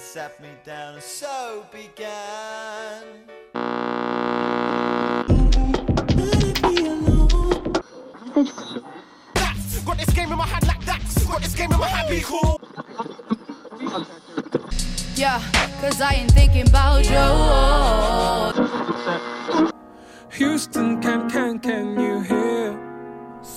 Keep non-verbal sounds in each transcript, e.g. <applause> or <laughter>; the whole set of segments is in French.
sat me down and so began. Got this game in my hand like that. Got this game in my hand, be cool. Yeah, cause I ain't thinking about you. Houston, can, can, can you hear?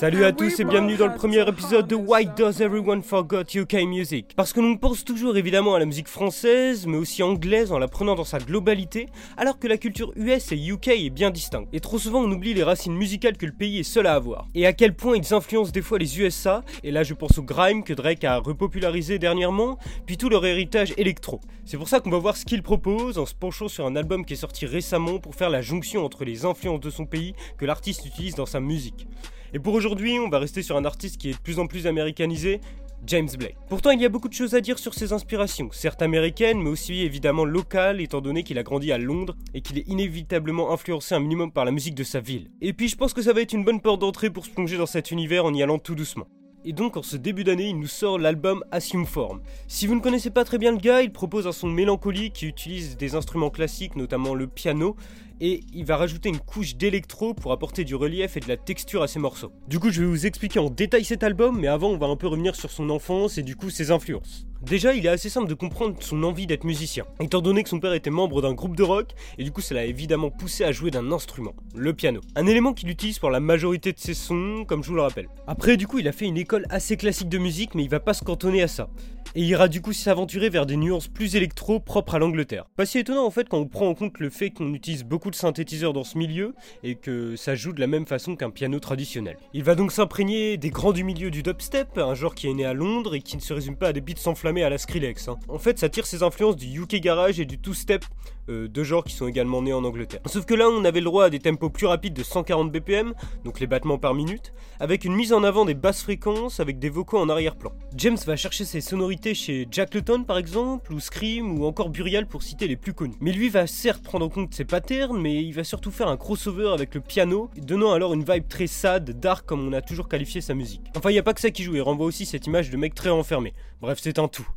Salut à tous et bienvenue dans le premier épisode de Why Does Everyone Forgot UK Music? Parce que l'on pense toujours évidemment à la musique française, mais aussi anglaise en la prenant dans sa globalité, alors que la culture US et UK est bien distincte. Et trop souvent on oublie les racines musicales que le pays est seul à avoir. Et à quel point ils influencent des fois les USA, et là je pense au grime que Drake a repopularisé dernièrement, puis tout leur héritage électro. C'est pour ça qu'on va voir ce qu'il propose en se penchant sur un album qui est sorti récemment pour faire la jonction entre les influences de son pays que l'artiste utilise dans sa musique. Et pour aujourd'hui, on va rester sur un artiste qui est de plus en plus américanisé, James Blake. Pourtant, il y a beaucoup de choses à dire sur ses inspirations, certes américaines, mais aussi évidemment locales, étant donné qu'il a grandi à Londres et qu'il est inévitablement influencé un minimum par la musique de sa ville. Et puis, je pense que ça va être une bonne porte d'entrée pour se plonger dans cet univers en y allant tout doucement. Et donc en ce début d'année, il nous sort l'album Assume Form. Si vous ne connaissez pas très bien le gars, il propose un son mélancolique qui utilise des instruments classiques, notamment le piano, et il va rajouter une couche d'électro pour apporter du relief et de la texture à ses morceaux. Du coup, je vais vous expliquer en détail cet album, mais avant, on va un peu revenir sur son enfance et du coup ses influences. Déjà, il est assez simple de comprendre son envie d'être musicien, étant donné que son père était membre d'un groupe de rock, et du coup ça l'a évidemment poussé à jouer d'un instrument, le piano. Un élément qu'il utilise pour la majorité de ses sons, comme je vous le rappelle. Après, du coup, il a fait une école assez classique de musique, mais il va pas se cantonner à ça. Et ira du coup s'aventurer vers des nuances plus électro propres à l'Angleterre. Pas si étonnant en fait quand on prend en compte le fait qu'on utilise beaucoup de synthétiseurs dans ce milieu, et que ça joue de la même façon qu'un piano traditionnel. Il va donc s'imprégner des grands du milieu du dubstep, un genre qui est né à Londres et qui ne se résume pas à des beats s'enflammer à la Skrillex. hein. En fait, ça tire ses influences du UK Garage et du two-step, euh, deux genres qui sont également nés en Angleterre. Sauf que là, on avait le droit à des tempos plus rapides de 140 BPM, donc les battements par minute, avec une mise en avant des basses fréquences avec des vocaux en arrière-plan. James va chercher ses sonorités chez Jack Layton par exemple, ou Scream, ou encore Burial pour citer les plus connus. Mais lui va certes prendre en compte ses patterns, mais il va surtout faire un crossover avec le piano, donnant alors une vibe très sad, dark comme on a toujours qualifié sa musique. Enfin, il n'y a pas que ça qui joue, il renvoie aussi cette image de mec très enfermé. Bref, c'est un tout.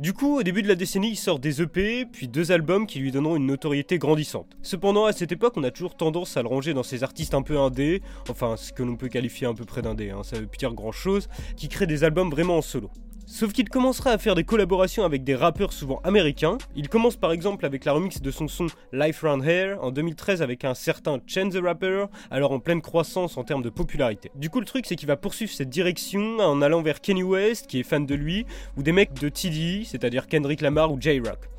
Du coup, au début de la décennie, il sort des EP, puis deux albums qui lui donneront une notoriété grandissante. Cependant, à cette époque, on a toujours tendance à le ranger dans ces artistes un peu indés, enfin ce que l'on peut qualifier un peu près d'indé, hein, ça veut plus dire grand chose, qui créent des albums vraiment en solo. Sauf qu'il commencera à faire des collaborations avec des rappeurs souvent américains. Il commence par exemple avec la remix de son son Life Round Here en 2013 avec un certain Chance the Rapper, alors en pleine croissance en termes de popularité. Du coup, le truc c'est qu'il va poursuivre cette direction en allant vers Kanye West, qui est fan de lui, ou des mecs de TDE, c'est-à-dire Kendrick Lamar ou J-Rock.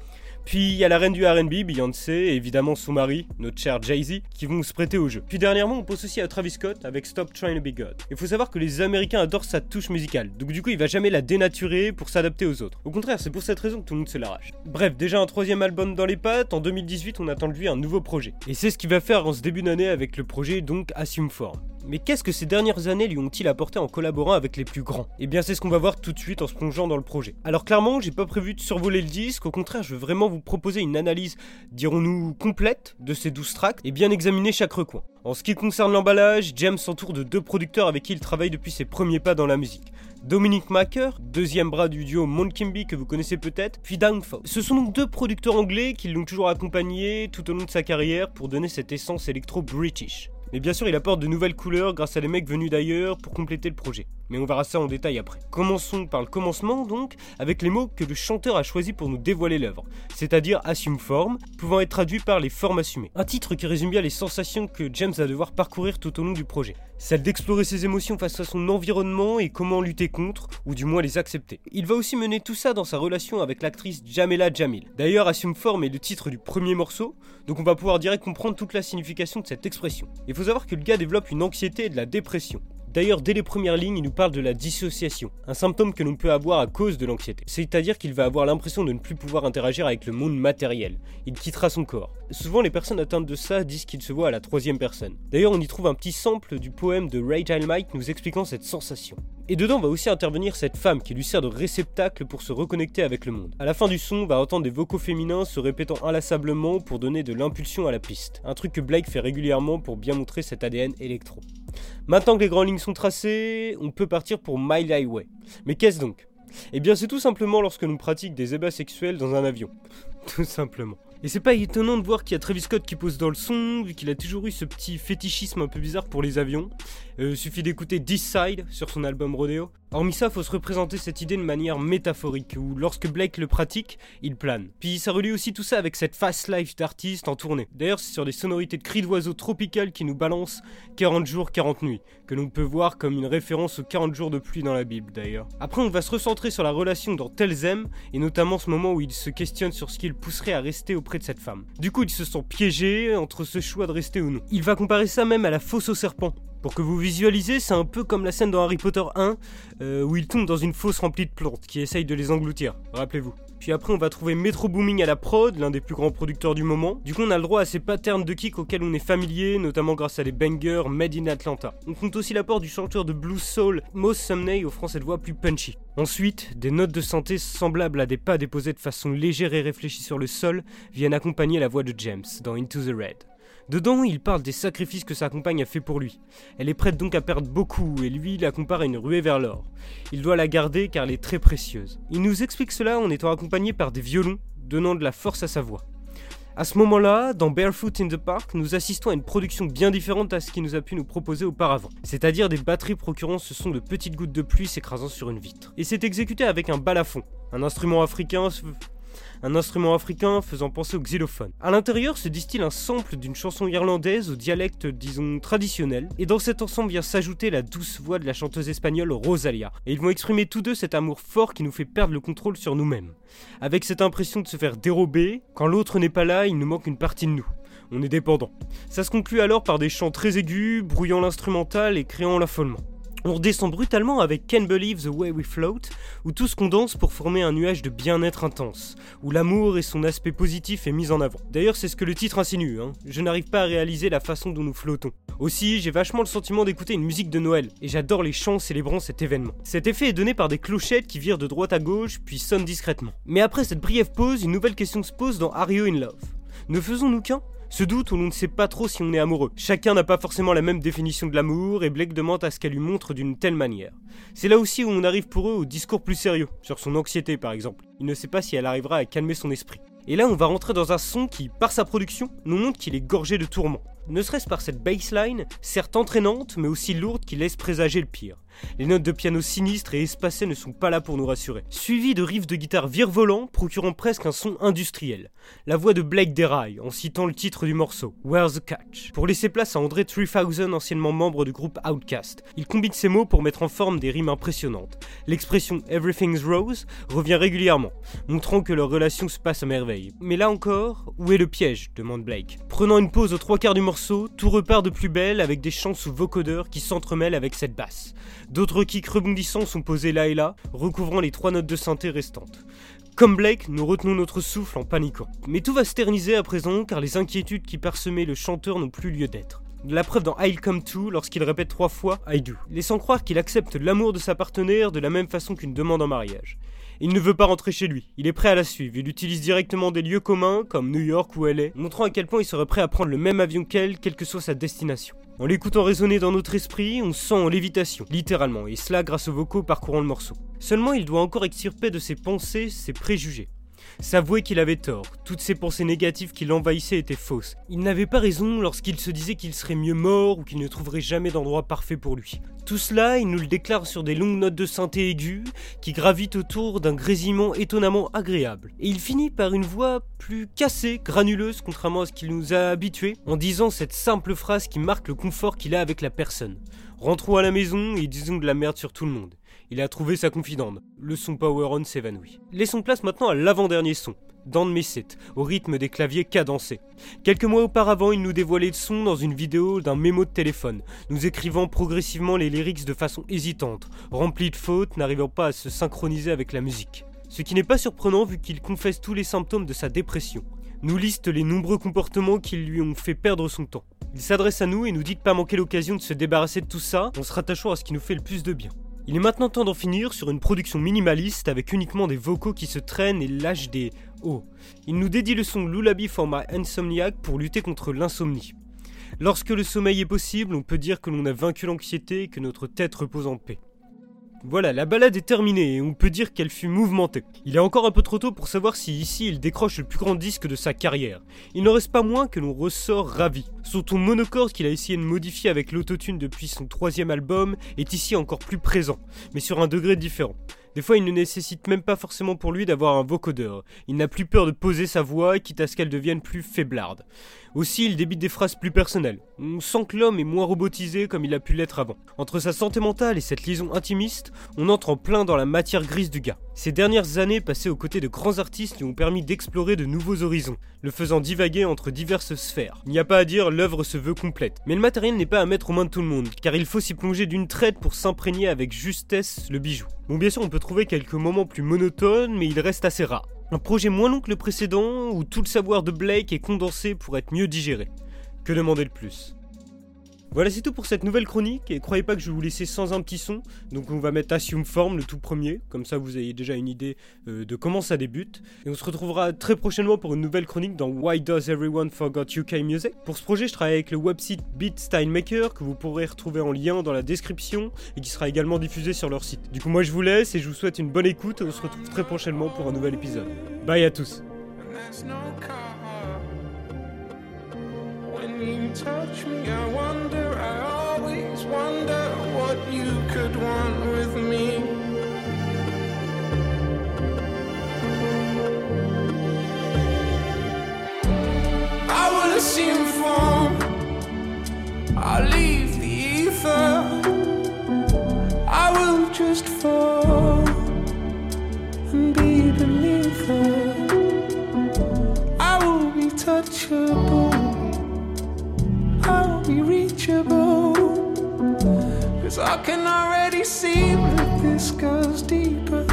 Puis il y a la reine du RB, Beyoncé, et évidemment son mari, notre cher Jay-Z, qui vont se prêter au jeu. Puis dernièrement, on pense aussi à Travis Scott avec Stop Trying to Be God. Il faut savoir que les Américains adorent sa touche musicale, donc du coup il va jamais la dénaturer pour s'adapter aux autres. Au contraire, c'est pour cette raison que tout le monde se l'arrache. Bref, déjà un troisième album dans les pattes, en 2018 on attend de lui un nouveau projet. Et c'est ce qu'il va faire en ce début d'année avec le projet donc Assume Form. Mais qu'est-ce que ces dernières années lui ont-ils apporté en collaborant avec les plus grands? Eh bien c'est ce qu'on va voir tout de suite en se plongeant dans le projet. Alors clairement, j'ai pas prévu de survoler le disque, au contraire je veux vraiment vous proposer une analyse, dirons-nous, complète de ces 12 tracks et bien examiner chaque recoin. En ce qui concerne l'emballage, James s'entoure de deux producteurs avec qui il travaille depuis ses premiers pas dans la musique. Dominic Macker, deuxième bras du duo Monkimby que vous connaissez peut-être, puis Downfall. Ce sont donc deux producteurs anglais qui l'ont toujours accompagné tout au long de sa carrière pour donner cette essence électro-british. Mais bien sûr, il apporte de nouvelles couleurs grâce à des mecs venus d'ailleurs pour compléter le projet. Mais on verra ça en détail après. Commençons par le commencement donc, avec les mots que le chanteur a choisi pour nous dévoiler l'œuvre, c'est-à-dire assume forme, pouvant être traduit par les formes assumées. Un titre qui résume bien les sensations que James va devoir parcourir tout au long du projet. Celle d'explorer ses émotions face à son environnement et comment lutter contre, ou du moins les accepter. Il va aussi mener tout ça dans sa relation avec l'actrice Jamela Jamil. D'ailleurs, Assume Form est le titre du premier morceau, donc on va pouvoir direct comprendre toute la signification de cette expression. Il faut savoir que le gars développe une anxiété et de la dépression. D'ailleurs, dès les premières lignes, il nous parle de la dissociation, un symptôme que l'on peut avoir à cause de l'anxiété. C'est-à-dire qu'il va avoir l'impression de ne plus pouvoir interagir avec le monde matériel. Il quittera son corps. Souvent, les personnes atteintes de ça disent qu'ils se voient à la troisième personne. D'ailleurs, on y trouve un petit sample du poème de Ray Mike nous expliquant cette sensation. Et dedans va aussi intervenir cette femme qui lui sert de réceptacle pour se reconnecter avec le monde. À la fin du son, on va entendre des vocaux féminins se répétant inlassablement pour donner de l'impulsion à la piste. Un truc que Blake fait régulièrement pour bien montrer cet ADN électro. Maintenant que les grandes lignes sont tracées, on peut partir pour Mile Highway. Mais qu'est-ce donc? Eh bien c'est tout simplement lorsque nous pratiquons des ébats sexuels dans un avion. <laughs> tout simplement. Et c'est pas étonnant de voir qu'il y a Travis Scott qui pose dans le son, vu qu'il a toujours eu ce petit fétichisme un peu bizarre pour les avions. Euh, suffit d'écouter This Side sur son album Rodeo. Hormis ça, faut se représenter cette idée de manière métaphorique, où lorsque Blake le pratique, il plane. Puis ça relie aussi tout ça avec cette fast life d'artiste en tournée. D'ailleurs, c'est sur des sonorités de cris d'oiseaux tropicales qui nous balancent 40 jours, 40 nuits, que l'on peut voir comme une référence aux 40 jours de pluie dans la Bible d'ailleurs. Après, on va se recentrer sur la relation dans Telzem, et notamment ce moment où il se questionne sur ce qui le pousserait à rester auprès de cette femme. Du coup, il se sent piégé entre ce choix de rester ou non. Il va comparer ça même à la fosse au serpent, pour que vous visualisez, c'est un peu comme la scène dans Harry Potter 1 euh, où il tombe dans une fosse remplie de plantes qui essayent de les engloutir, rappelez-vous. Puis après, on va trouver Metro Booming à la prod, l'un des plus grands producteurs du moment. Du coup, on a le droit à ces patterns de kick auxquels on est familier, notamment grâce à des bangers made in Atlanta. On compte aussi l'apport du chanteur de blues soul Moss Sumney offrant cette voix plus punchy. Ensuite, des notes de santé semblables à des pas déposés de façon légère et réfléchie sur le sol viennent accompagner la voix de James dans Into the Red. Dedans, il parle des sacrifices que sa compagne a fait pour lui. Elle est prête donc à perdre beaucoup, et lui la compare à une ruée vers l'or. Il doit la garder car elle est très précieuse. Il nous explique cela en étant accompagné par des violons, donnant de la force à sa voix. À ce moment-là, dans Barefoot in the Park, nous assistons à une production bien différente à ce qu'il nous a pu nous proposer auparavant, c'est-à-dire des batteries procurant ce son de petites gouttes de pluie s'écrasant sur une vitre. Et c'est exécuté avec un balafon, un instrument africain un instrument africain faisant penser au xylophone. À l'intérieur se distille un sample d'une chanson irlandaise au dialecte, disons, traditionnel, et dans cet ensemble vient s'ajouter la douce voix de la chanteuse espagnole Rosalia. Et ils vont exprimer tous deux cet amour fort qui nous fait perdre le contrôle sur nous-mêmes. Avec cette impression de se faire dérober, quand l'autre n'est pas là, il nous manque une partie de nous on est dépendant. Ça se conclut alors par des chants très aigus, brouillant l'instrumental et créant l'affolement. On redescend brutalement avec Can Believe the Way We Float, où tout se condense pour former un nuage de bien-être intense, où l'amour et son aspect positif est mis en avant. D'ailleurs, c'est ce que le titre insinue, hein. je n'arrive pas à réaliser la façon dont nous flottons. Aussi, j'ai vachement le sentiment d'écouter une musique de Noël, et j'adore les chants célébrant cet événement. Cet effet est donné par des clochettes qui virent de droite à gauche, puis sonnent discrètement. Mais après cette brève pause, une nouvelle question se pose dans Are You in Love? Ne faisons-nous qu'un? Ce doute où l'on ne sait pas trop si on est amoureux. Chacun n'a pas forcément la même définition de l'amour et Blake demande à ce qu'elle lui montre d'une telle manière. C'est là aussi où on arrive pour eux au discours plus sérieux, sur son anxiété par exemple. Il ne sait pas si elle arrivera à calmer son esprit. Et là on va rentrer dans un son qui, par sa production, nous montre qu'il est gorgé de tourments. Ne serait-ce par cette baseline, certes entraînante, mais aussi lourde qui laisse présager le pire. Les notes de piano sinistres et espacées ne sont pas là pour nous rassurer. Suivi de riffs de guitare virevolants, procurant presque un son industriel. La voix de Blake déraille en citant le titre du morceau, Where's the Catch? Pour laisser place à André 3000, anciennement membre du groupe Outcast. Il combine ces mots pour mettre en forme des rimes impressionnantes. L'expression Everything's Rose revient régulièrement, montrant que leur relation se passe à merveille. Mais là encore, où est le piège? demande Blake. Prenant une pause aux trois quarts du morceau, tout repart de plus belle avec des chants sous vocodeurs qui s'entremêlent avec cette basse. D'autres kicks rebondissants sont posés là et là, recouvrant les trois notes de synthé restantes. Comme Blake, nous retenons notre souffle en paniquant. Mais tout va se terniser à présent car les inquiétudes qui parsemaient le chanteur n'ont plus lieu d'être. La preuve dans I'll Come To lorsqu'il répète trois fois I do, laissant croire qu'il accepte l'amour de sa partenaire de la même façon qu'une demande en mariage. Il ne veut pas rentrer chez lui, il est prêt à la suivre, il utilise directement des lieux communs comme New York ou LA, montrant à quel point il serait prêt à prendre le même avion qu'elle, quelle que soit sa destination. En l'écoutant résonner dans notre esprit, on se sent en lévitation, littéralement, et cela grâce aux vocaux parcourant le morceau. Seulement, il doit encore extirper de ses pensées ses préjugés. S'avouer qu'il avait tort, toutes ces pensées négatives qui l'envahissaient étaient fausses. Il n'avait pas raison lorsqu'il se disait qu'il serait mieux mort ou qu'il ne trouverait jamais d'endroit parfait pour lui. Tout cela, il nous le déclare sur des longues notes de synthé aiguë qui gravitent autour d'un grésillement étonnamment agréable. Et il finit par une voix plus cassée, granuleuse, contrairement à ce qu'il nous a habitués, en disant cette simple phrase qui marque le confort qu'il a avec la personne. Rentrons à la maison et disons de la merde sur tout le monde. Il a trouvé sa confidente. Le son Power On s'évanouit. Laissons place maintenant à l'avant-dernier son, Dan Messet, au rythme des claviers cadencés. Quelques mois auparavant, il nous dévoilait le son dans une vidéo d'un mémo de téléphone, nous écrivant progressivement les lyrics de façon hésitante, remplie de fautes, n'arrivant pas à se synchroniser avec la musique. Ce qui n'est pas surprenant vu qu'il confesse tous les symptômes de sa dépression. Nous liste les nombreux comportements qui lui ont fait perdre son temps. Il s'adresse à nous et nous dit de pas manquer l'occasion de se débarrasser de tout ça en se rattachant à ce qui nous fait le plus de bien. Il est maintenant temps d'en finir sur une production minimaliste avec uniquement des vocaux qui se traînent et lâchent des oh. Il nous dédie le son Lullaby for My Insomniac pour lutter contre l'insomnie. Lorsque le sommeil est possible, on peut dire que l'on a vaincu l'anxiété et que notre tête repose en paix. Voilà, la balade est terminée et on peut dire qu'elle fut mouvementée. Il est encore un peu trop tôt pour savoir si ici il décroche le plus grand disque de sa carrière. Il n'en reste pas moins que l'on ressort ravi. Son ton monocorde qu'il a essayé de modifier avec l'autotune depuis son troisième album est ici encore plus présent, mais sur un degré différent. Des fois, il ne nécessite même pas forcément pour lui d'avoir un vocodeur. Il n'a plus peur de poser sa voix, quitte à ce qu'elle devienne plus faiblarde. Aussi, il débite des phrases plus personnelles. On sent que l'homme est moins robotisé comme il a pu l'être avant. Entre sa santé mentale et cette liaison intimiste, on entre en plein dans la matière grise du gars. Ces dernières années passées aux côtés de grands artistes lui ont permis d'explorer de nouveaux horizons, le faisant divaguer entre diverses sphères. Il n'y a pas à dire, l'œuvre se veut complète. Mais le matériel n'est pas à mettre aux mains de tout le monde, car il faut s'y plonger d'une traite pour s'imprégner avec justesse le bijou. Bon, bien sûr, on peut trouver quelques moments plus monotones, mais il reste assez rare. Un projet moins long que le précédent, où tout le savoir de Blake est condensé pour être mieux digéré. Que demander de plus? Voilà, c'est tout pour cette nouvelle chronique. Et croyez pas que je vais vous laisser sans un petit son. Donc, on va mettre Assume Form, le tout premier. Comme ça, vous avez déjà une idée euh, de comment ça débute. Et on se retrouvera très prochainement pour une nouvelle chronique dans Why Does Everyone Forgot UK Music? Pour ce projet, je travaille avec le website Beat Style que vous pourrez retrouver en lien dans la description et qui sera également diffusé sur leur site. Du coup, moi, je vous laisse et je vous souhaite une bonne écoute. On se retrouve très prochainement pour un nouvel épisode. Bye à tous. When you touch me, I wonder, I always wonder what you could want with me. I will assume form, I'll leave the ether, I will just fall I can already see that this goes deeper.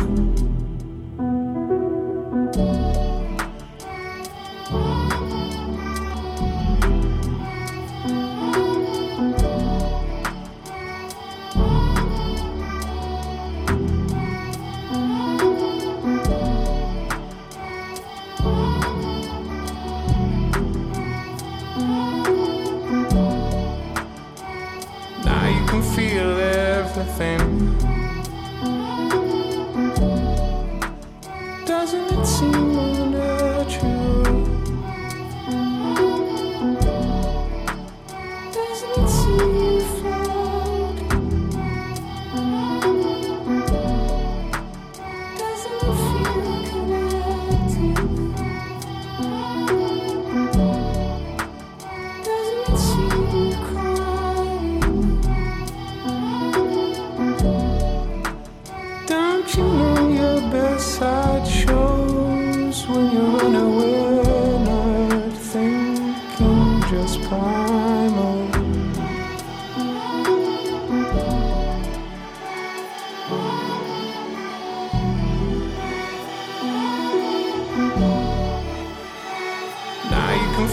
nothing.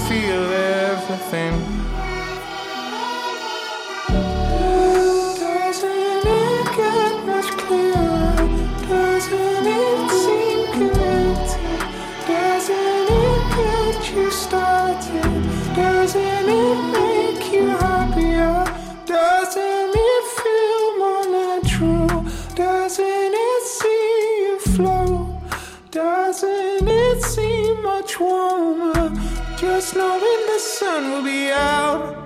Feel everything. Doesn't it get much clearer? Doesn't it seem connected? Doesn't it get you started? Doesn't it make you happier? Doesn't it feel more natural? Doesn't it see you flow? Doesn't it seem much warmer? Just knowing the sun will be out.